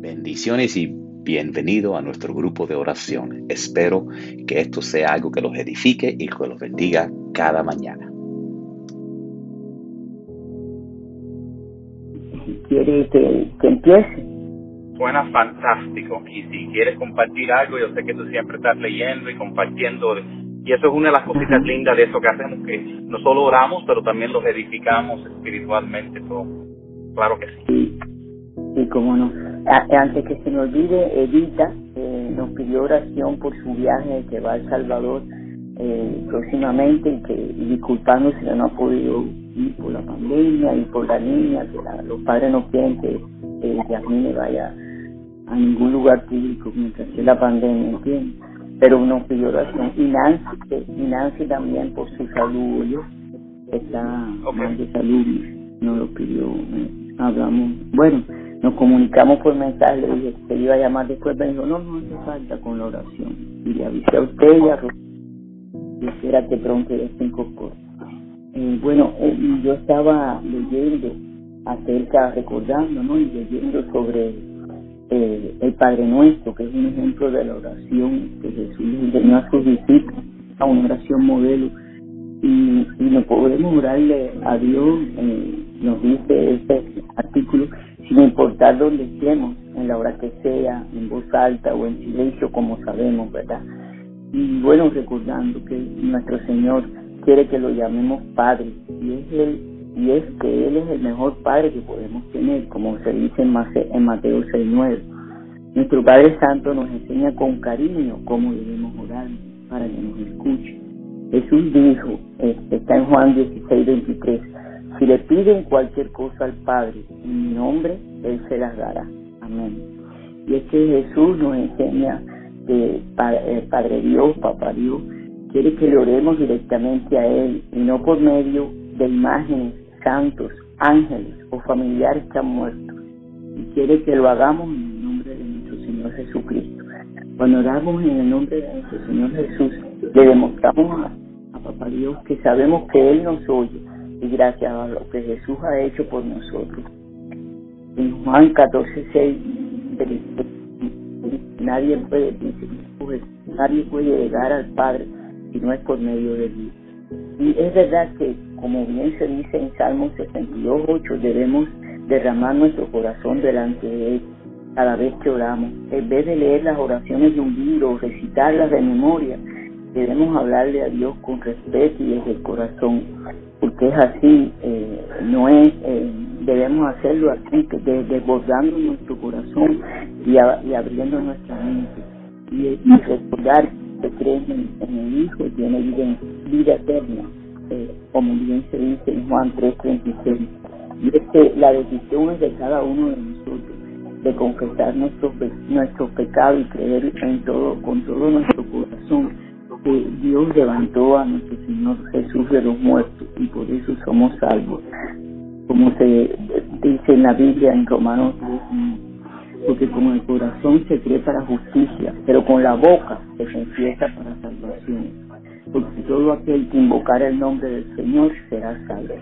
Bendiciones y bienvenido a nuestro grupo de oración. Espero que esto sea algo que los edifique y que los bendiga cada mañana. ¿Quiere que, que empiece? Suena fantástico. Y si quieres compartir algo, yo sé que tú siempre estás leyendo y compartiendo. Y eso es una de las cositas lindas de eso que hacemos, que no solo oramos, pero también los edificamos espiritualmente. Todo. Claro que sí. Sí, cómo no. Antes que se me olvide, Edita eh, nos pidió oración por su viaje que va a El Salvador eh, próximamente y que disculpándose que no ha podido ir por la pandemia y por la niña, que los padres no quieren que eh, Yasmine vaya a ningún lugar público mientras esté la pandemia, ¿entiendes? Pero nos pidió oración. Y Nancy, y Nancy también por su salud, yo está mal de salud, nos lo pidió, eh, hablamos, bueno, nos comunicamos por mensaje, le dije que iba a llamar después, me dijo, no, no hace falta con la oración. Y le avisé a usted y a y espera que pronto ya se. Eh, bueno, eh, yo estaba leyendo acerca, recordando, ¿no? Y leyendo sobre eh, el Padre Nuestro, que es un ejemplo de la oración que Jesús enseñó a sus discípulos, a una oración modelo. Y, y no podemos orarle a Dios, eh, nos dice este artículo, sin importar dónde estemos, en la hora que sea, en voz alta o en silencio, como sabemos, ¿verdad? Y bueno, recordando que nuestro Señor quiere que lo llamemos Padre, y es él y es que Él es el mejor Padre que podemos tener, como se dice en Mateo 6.9. Nuestro Padre Santo nos enseña con cariño cómo debemos orar para que nos escuche. Jesús dijo, este, está en Juan 16.23, si le piden cualquier cosa al Padre en mi nombre, Él se las dará. Amén. Y es que Jesús nos enseña que Padre Dios, Papá Dios, quiere que le oremos directamente a Él y no por medio de imágenes, santos, ángeles o familiares que han muerto. Y quiere que lo hagamos en el nombre de nuestro Señor Jesucristo. Cuando oramos en el nombre de nuestro Señor Jesús, le demostramos a, a Dios que sabemos que Él nos oye y gracias a lo que Jesús ha hecho por nosotros. En Juan 14, 6, nadie puede, nadie puede llegar al Padre si no es por medio de Dios. Y es verdad que, como bien se dice en Salmo 62.8, debemos derramar nuestro corazón delante de Él cada vez que oramos. En vez de leer las oraciones de un libro o recitarlas de memoria, debemos hablarle a Dios con respeto y desde el corazón, porque es así, eh, no es, eh, debemos hacerlo así, desbordando nuestro corazón y, abriendo nuestra mente y, y recordar que creen en, el Hijo tiene vida, vida eterna, eh, como bien se dice en Juan 3:36. Y es que la decisión es de cada uno de nosotros de confesar nuestros nuestro pecados y creer en todo, con todo nuestro corazón que Dios levantó a nuestro Señor Jesús de los muertos y por eso somos salvos. Como se dice en la Biblia en Romanos 10, porque con el corazón se cree para justicia, pero con la boca se confiesa para salvación. Porque todo aquel que invocar el nombre del Señor será salvo.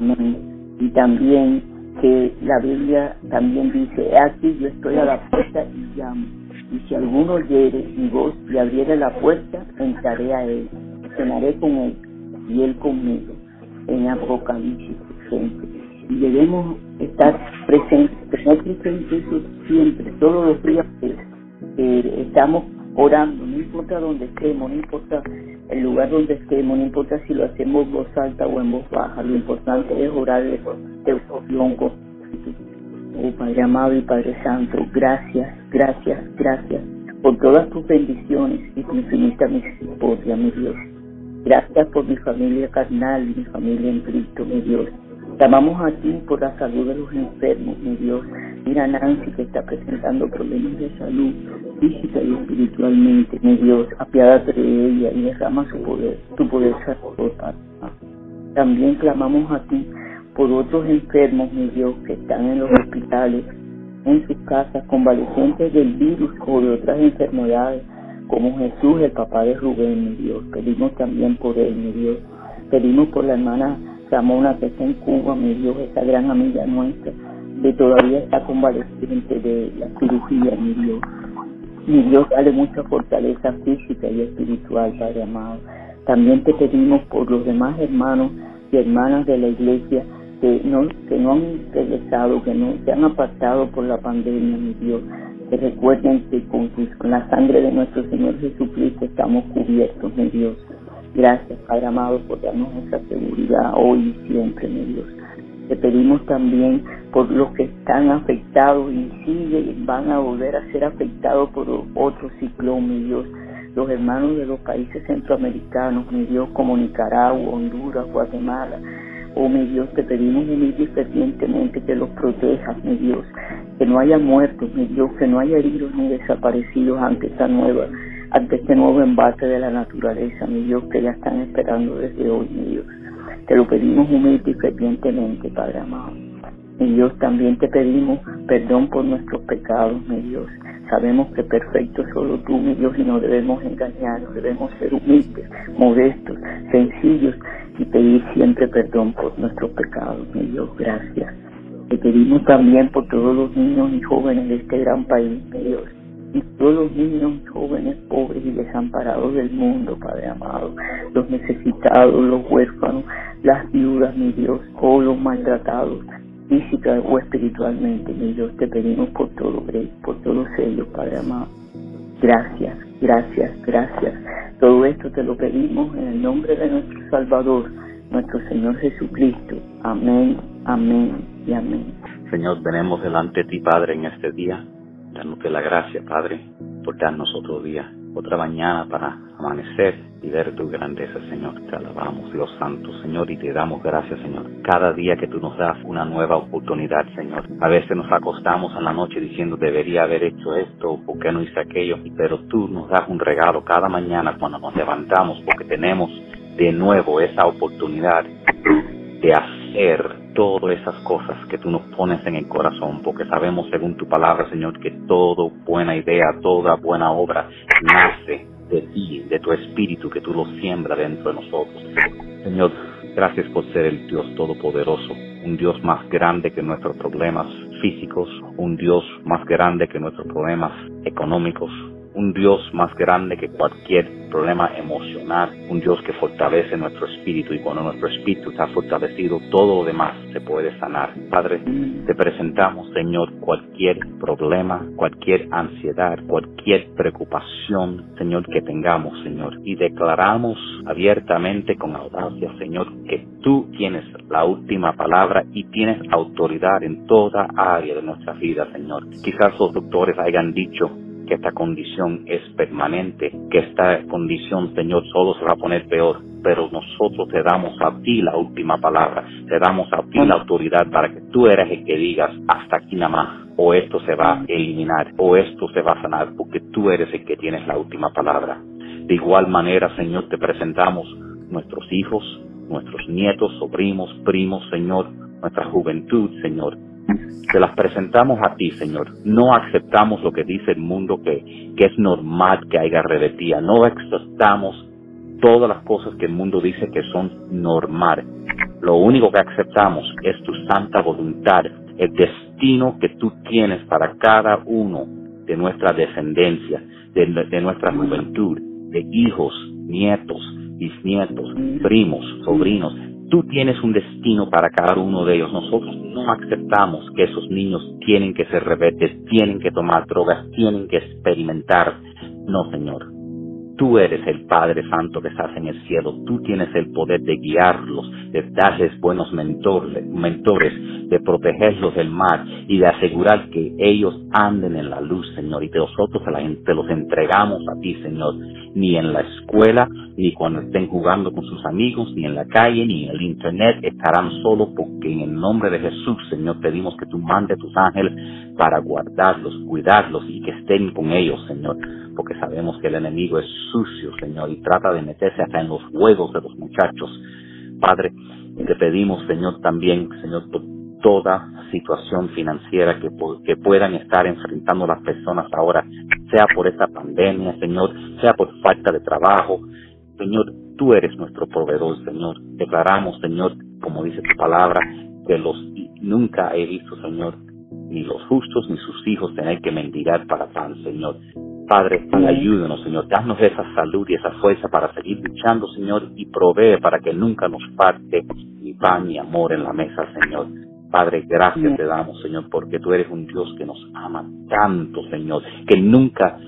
Amén. Y también que la Biblia también dice, aquí yo estoy a la puerta y llamo. Y si alguno oyere mi voz y abriere la puerta, entraré a él, cenaré con él y él conmigo. En Apocalipsis Y debemos estar presentes, tener presente siempre, todos los días que estamos orando, no importa dónde estemos, no importa el lugar donde estemos, no importa si lo hacemos en voz alta o en voz baja, lo importante es orarle de oración Oh Padre amado y Padre Santo, gracias, gracias, gracias por todas tus bendiciones y tu infinita misericordia, mi Dios. Gracias por mi familia carnal y mi familia en Cristo, mi Dios. Llamamos a ti por la salud de los enfermos, mi Dios. Mira a Nancy que está presentando problemas de salud física y espiritualmente, mi Dios. Apiádate de ella y derrama su poder, tu poder salvador. También clamamos a ti por otros enfermos, mi Dios, que están en los hospitales, en sus casas, convalecientes del virus o de otras enfermedades, como Jesús, el papá de Rubén, mi Dios. Pedimos también por él, mi Dios. Pedimos por la hermana Ramona que está en Cuba, mi Dios, esa gran amiga nuestra. que todavía está convaleciente de la cirugía, mi Dios. Mi Dios, dale mucha fortaleza física y espiritual, Padre amado. También te pedimos por los demás hermanos y hermanas de la iglesia que no, que no han regresado, que no se han apartado por la pandemia, mi Dios. Que recuerden que con, la sangre de nuestro Señor Jesucristo estamos cubiertos, mi Dios. Gracias, Padre amado, por darnos esa seguridad hoy y siempre, mi Dios. Te pedimos también por los que están afectados y siguen, van a volver a ser afectados por otro ciclón, mi Dios. Los hermanos de los países centroamericanos, mi Dios, como Nicaragua, Honduras, Guatemala. Oh, mi Dios, te pedimos humilde y fervientemente que los protejas, mi Dios. Que no haya muertos, mi Dios, que no haya heridos ni desaparecidos ante esta nueva ante este nuevo embate de la naturaleza, mi Dios, que ya están esperando desde hoy, mi Dios. Te lo pedimos humilde y fervientemente, Padre amado. Mi Dios, también te pedimos perdón por nuestros pecados, mi Dios. Sabemos que perfecto solo tú, mi Dios, y no debemos engañarnos, debemos ser humildes, modestos, sencillos pedir siempre perdón por nuestros pecados, mi Dios. Gracias. Te pedimos también por todos los niños y jóvenes de este gran país, mi Dios y todos los niños jóvenes pobres y desamparados del mundo, Padre amado, los necesitados, los huérfanos, las viudas, mi Dios, o los maltratados, física o espiritualmente, mi Dios, te pedimos por todo, por todos ellos, Padre amado. Gracias, gracias, gracias. Todo esto te lo pedimos en el nombre de nuestro Salvador, nuestro Señor Jesucristo. Amén, amén y amén. Señor, venemos delante de ti, Padre, en este día dándote la gracia, Padre, por darnos otro día, otra mañana para amanecer y ver tu grandeza, Señor. Te alabamos, Dios Santo, Señor, y te damos gracias, Señor. Cada día que tú nos das una nueva oportunidad, Señor. A veces nos acostamos en la noche diciendo, debería haber hecho esto, ¿por qué no hice aquello? Pero tú nos das un regalo cada mañana cuando nos levantamos, porque tenemos de nuevo esa oportunidad de hacer todas esas cosas que tú nos pones en el corazón, porque sabemos según tu palabra, Señor, que toda buena idea, toda buena obra nace de ti, de tu espíritu, que tú lo siembras dentro de nosotros. Señor, gracias por ser el Dios Todopoderoso, un Dios más grande que nuestros problemas físicos, un Dios más grande que nuestros problemas económicos, un Dios más grande que cualquier problema emocional, un Dios que fortalece nuestro espíritu y cuando nuestro espíritu está fortalecido, todo lo demás se puede sanar. Padre, te presentamos, Señor, cualquier problema, cualquier ansiedad, cualquier preocupación, Señor, que tengamos, Señor, y declaramos abiertamente con audacia, Señor, que tú tienes la última palabra y tienes autoridad en toda área de nuestra vida, Señor. Quizás los doctores hayan dicho que esta condición es permanente, que esta condición, Señor, solo se va a poner peor, pero nosotros te damos a ti la última palabra, te damos a ti la autoridad para que tú eres el que digas hasta aquí nada más, o esto se va a eliminar, o esto se va a sanar, porque tú eres el que tienes la última palabra. De igual manera, Señor, te presentamos nuestros hijos, nuestros nietos, sobrinos, primos, Señor, nuestra juventud, Señor, te las presentamos a ti, Señor. No aceptamos lo que dice el mundo que, que es normal que haya rebeldía. No aceptamos todas las cosas que el mundo dice que son normales. Lo único que aceptamos es tu santa voluntad, el destino que tú tienes para cada uno de nuestra descendencia, de, de nuestra juventud, de hijos, nietos, bisnietos, primos, sobrinos, Tú tienes un destino para cada uno de ellos. Nosotros no aceptamos que esos niños tienen que ser rebeldes, tienen que tomar drogas, tienen que experimentar. No, Señor. Tú eres el Padre Santo que estás en el cielo. Tú tienes el poder de guiarlos, de darles buenos mentores, mentores, de protegerlos del mal y de asegurar que ellos anden en la luz, Señor. Y nosotros te los entregamos a ti, Señor ni en la escuela, ni cuando estén jugando con sus amigos, ni en la calle, ni en el internet, estarán solos porque en el nombre de Jesús, Señor, pedimos que tú mandes tus ángeles para guardarlos, cuidarlos y que estén con ellos, Señor, porque sabemos que el enemigo es sucio, Señor, y trata de meterse hasta en los juegos de los muchachos. Padre, te pedimos, Señor, también, Señor, toda situación financiera que, que puedan estar enfrentando las personas ahora, sea por esta pandemia, Señor, sea por falta de trabajo. Señor, tú eres nuestro proveedor, Señor. Declaramos, Señor, como dice tu palabra, que los nunca he visto, Señor, ni los justos ni sus hijos tener que mendigar para pan, Señor. Padre, ayúdenos, Señor, danos esa salud y esa fuerza para seguir luchando, Señor, y provee para que nunca nos falte ni pan ni amor en la mesa, Señor. Padre, gracias te damos, Señor, porque tú eres un Dios que nos ama tanto, Señor, que nunca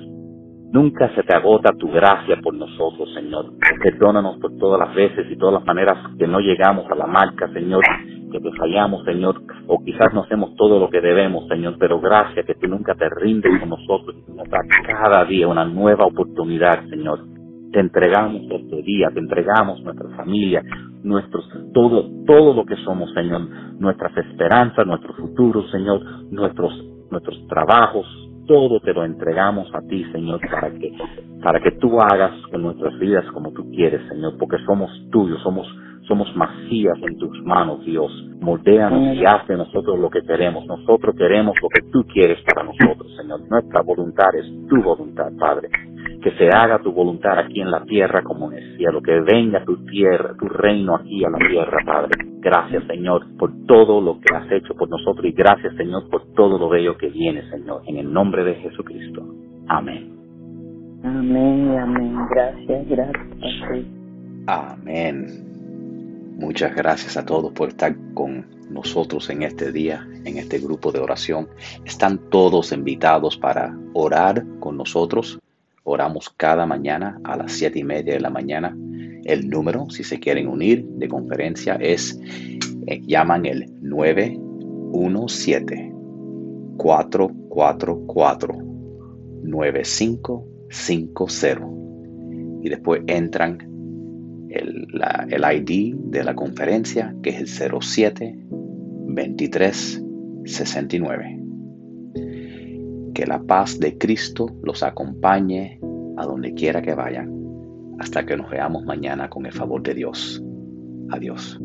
Nunca se te agota tu gracia por nosotros, Señor. Perdónanos por todas las veces y todas las maneras que no llegamos a la marca, Señor, que te fallamos, Señor, o quizás no hacemos todo lo que debemos, Señor, pero gracias que tú nunca te rindes con nosotros y nos das cada día una nueva oportunidad, Señor. Te entregamos este día, te entregamos nuestra familia, nuestros, todo, todo lo que somos, Señor, nuestras esperanzas, nuestro futuro, Señor, nuestros, nuestros trabajos, todo te lo entregamos a ti, Señor, para que, para que tú hagas con nuestras vidas como tú quieres, Señor, porque somos tuyos, somos, somos masías en tus manos, Dios. Moldéanos y haz nosotros lo que queremos. Nosotros queremos lo que tú quieres para nosotros, Señor. Nuestra voluntad es tu voluntad, Padre que se haga tu voluntad aquí en la tierra como en el cielo, que venga tu tierra, tu reino aquí a la tierra, Padre. Gracias, Señor, por todo lo que has hecho por nosotros y gracias, Señor, por todo lo bello que viene, Señor, en el nombre de Jesucristo. Amén. Amén, amén. Gracias, gracias. Amén. Muchas gracias a todos por estar con nosotros en este día, en este grupo de oración. Están todos invitados para orar con nosotros Oramos cada mañana a las siete y media de la mañana. El número, si se quieren unir de conferencia, es, eh, llaman el 917-444-9550. Y después entran el, el ID de la conferencia, que es el 07 23 69. Que la paz de Cristo los acompañe a donde quiera que vayan, hasta que nos veamos mañana con el favor de Dios. Adiós.